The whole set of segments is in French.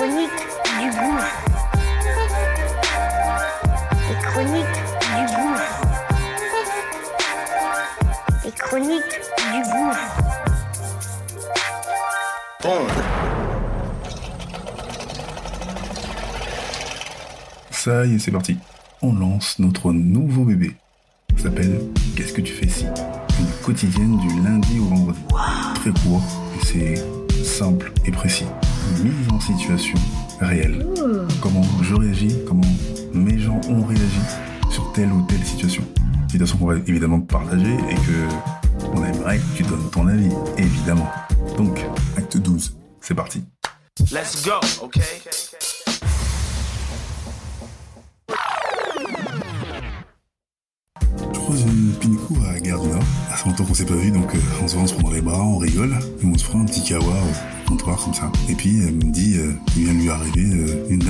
La chronique du gouffre. Les chroniques du gouffre. Les chroniques du gouffre. Ça y est, c'est parti. On lance notre nouveau bébé. Ça s'appelle Qu'est-ce que tu fais si? Une quotidienne du lundi au vendredi. Très court, et c'est simple et précis. Mise en situation réelle. Comment je réagis, comment mes gens ont réagi sur telle ou telle situation. Situation qu'on va évidemment partager et que on aimerait que tu donnes ton avis, évidemment. Donc, acte 12, c'est parti. Let's go, okay? Fait longtemps qu'on s'est pas vu, donc euh, on se voit, on se prend dans les bras, on rigole, et on se prend un petit kawa au comptoir comme ça. Et puis elle me dit, euh, il vient de lui arriver euh, une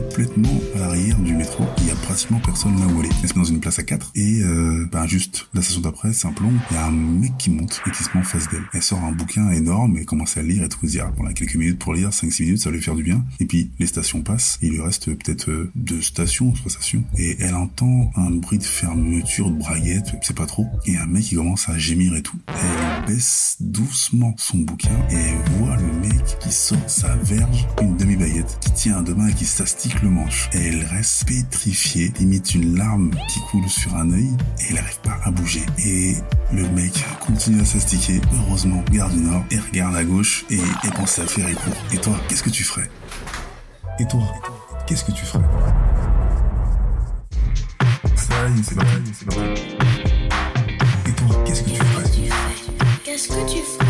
complètement à l'arrière du métro, il y a pratiquement personne là où elle est. Elle se met dans une place à 4, et euh, bah juste la station d'après, un plomb, il y a un mec qui monte et qui se met en face d'elle. Elle sort un bouquin énorme et commence à lire et tout, dit, ah, là, quelques minutes pour lire, 5-6 minutes, ça va lui faire du bien. Et puis les stations passent, il lui reste peut-être euh, deux stations, trois stations, et elle entend un bruit de fermeture de braguette, c'est pas trop, et un mec qui commence à gémir et tout. Elle baisse doucement son bouquin et voit le qui sort sa verge, une demi-baguette, qui tient à deux mains et qui s'astique le manche. Et elle reste pétrifiée, limite une larme qui coule sur un œil, et elle n'arrive pas à bouger. Et le mec continue à s'astiquer, heureusement, garde du nord, et regarde à gauche, et, pense à faire et court. Et toi, qu'est-ce que tu ferais? Et toi, qu'est-ce que tu ferais? Et toi, qu'est-ce que tu ferais? Qu'est-ce que tu fais